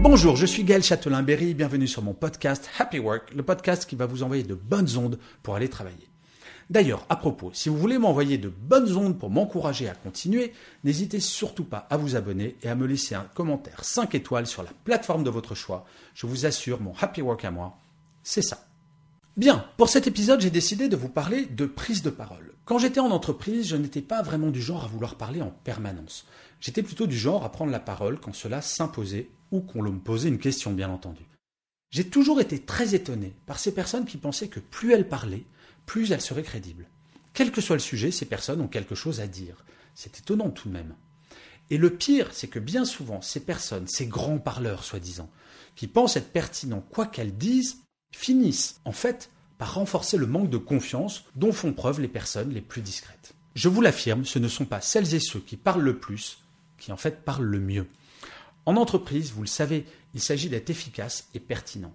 Bonjour, je suis Gaël Châtelain-Berry, bienvenue sur mon podcast Happy Work, le podcast qui va vous envoyer de bonnes ondes pour aller travailler. D'ailleurs, à propos, si vous voulez m'envoyer de bonnes ondes pour m'encourager à continuer, n'hésitez surtout pas à vous abonner et à me laisser un commentaire 5 étoiles sur la plateforme de votre choix. Je vous assure, mon Happy Work à moi, c'est ça. Bien, pour cet épisode, j'ai décidé de vous parler de prise de parole. Quand j'étais en entreprise, je n'étais pas vraiment du genre à vouloir parler en permanence. J'étais plutôt du genre à prendre la parole quand cela s'imposait ou qu'on me posait une question, bien entendu. J'ai toujours été très étonné par ces personnes qui pensaient que plus elles parlaient, plus elles seraient crédibles. Quel que soit le sujet, ces personnes ont quelque chose à dire. C'est étonnant tout de même. Et le pire, c'est que bien souvent, ces personnes, ces grands parleurs soi-disant, qui pensent être pertinents quoi qu'elles disent, finissent en fait par renforcer le manque de confiance dont font preuve les personnes les plus discrètes. Je vous l'affirme, ce ne sont pas celles et ceux qui parlent le plus qui en fait parlent le mieux. En entreprise, vous le savez, il s'agit d'être efficace et pertinent.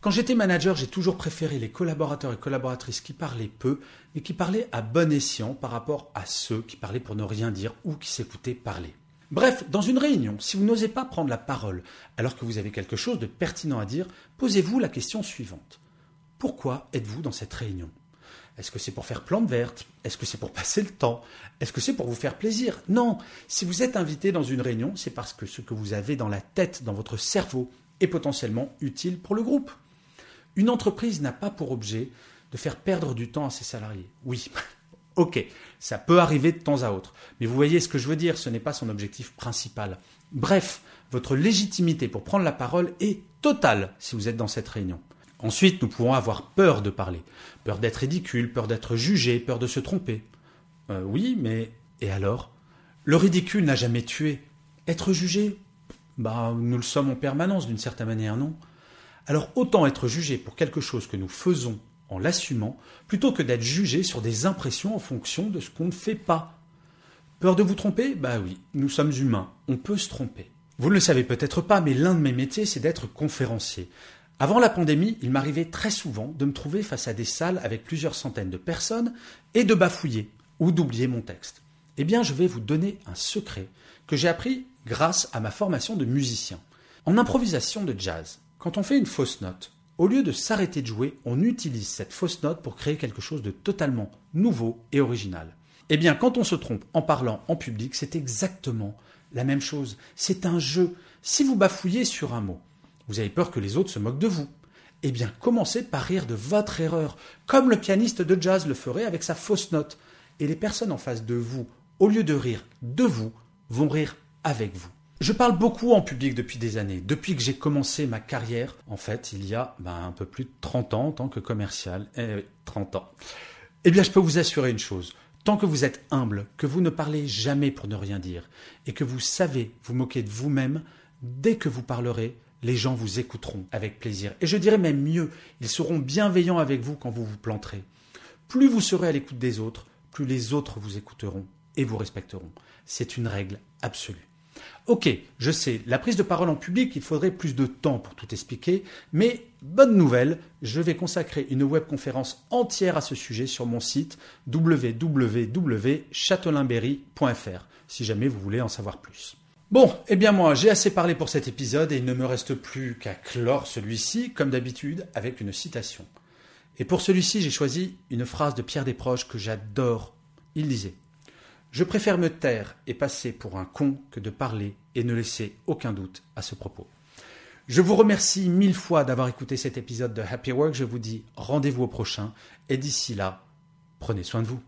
Quand j'étais manager, j'ai toujours préféré les collaborateurs et collaboratrices qui parlaient peu, mais qui parlaient à bon escient par rapport à ceux qui parlaient pour ne rien dire ou qui s'écoutaient parler. Bref, dans une réunion, si vous n'osez pas prendre la parole alors que vous avez quelque chose de pertinent à dire, posez-vous la question suivante. Pourquoi êtes-vous dans cette réunion? Est-ce que c'est pour faire plante verte? Est-ce que c'est pour passer le temps? Est-ce que c'est pour vous faire plaisir? Non. Si vous êtes invité dans une réunion, c'est parce que ce que vous avez dans la tête, dans votre cerveau, est potentiellement utile pour le groupe. Une entreprise n'a pas pour objet de faire perdre du temps à ses salariés. Oui, ok, ça peut arriver de temps à autre. Mais vous voyez ce que je veux dire, ce n'est pas son objectif principal. Bref, votre légitimité pour prendre la parole est totale si vous êtes dans cette réunion. Ensuite, nous pouvons avoir peur de parler, peur d'être ridicule, peur d'être jugé, peur de se tromper. Euh, oui, mais et alors? Le ridicule n'a jamais tué. Être jugé? Bah, nous le sommes en permanence d'une certaine manière, non? Alors autant être jugé pour quelque chose que nous faisons en l'assumant, plutôt que d'être jugé sur des impressions en fonction de ce qu'on ne fait pas. Peur de vous tromper? Bah oui, nous sommes humains, on peut se tromper. Vous ne le savez peut-être pas, mais l'un de mes métiers, c'est d'être conférencier. Avant la pandémie, il m'arrivait très souvent de me trouver face à des salles avec plusieurs centaines de personnes et de bafouiller ou d'oublier mon texte. Eh bien, je vais vous donner un secret que j'ai appris grâce à ma formation de musicien. En improvisation de jazz, quand on fait une fausse note, au lieu de s'arrêter de jouer, on utilise cette fausse note pour créer quelque chose de totalement nouveau et original. Eh bien, quand on se trompe en parlant en public, c'est exactement la même chose. C'est un jeu. Si vous bafouillez sur un mot, vous avez peur que les autres se moquent de vous. Eh bien, commencez par rire de votre erreur, comme le pianiste de jazz le ferait avec sa fausse note. Et les personnes en face de vous, au lieu de rire de vous, vont rire avec vous. Je parle beaucoup en public depuis des années, depuis que j'ai commencé ma carrière, en fait, il y a ben, un peu plus de 30 ans en tant que commercial. Eh 30 ans. Eh bien, je peux vous assurer une chose. Tant que vous êtes humble, que vous ne parlez jamais pour ne rien dire, et que vous savez vous moquer de vous-même, dès que vous parlerez, les gens vous écouteront avec plaisir. Et je dirais même mieux, ils seront bienveillants avec vous quand vous vous planterez. Plus vous serez à l'écoute des autres, plus les autres vous écouteront et vous respecteront. C'est une règle absolue. Ok, je sais, la prise de parole en public, il faudrait plus de temps pour tout expliquer, mais bonne nouvelle, je vais consacrer une webconférence entière à ce sujet sur mon site www.châtelainberry.fr, si jamais vous voulez en savoir plus. Bon, eh bien moi, j'ai assez parlé pour cet épisode et il ne me reste plus qu'à clore celui-ci, comme d'habitude, avec une citation. Et pour celui-ci, j'ai choisi une phrase de Pierre Desproges que j'adore. Il disait je préfère me taire et passer pour un con que de parler et ne laisser aucun doute à ce propos. Je vous remercie mille fois d'avoir écouté cet épisode de Happy Work. Je vous dis rendez-vous au prochain et d'ici là, prenez soin de vous.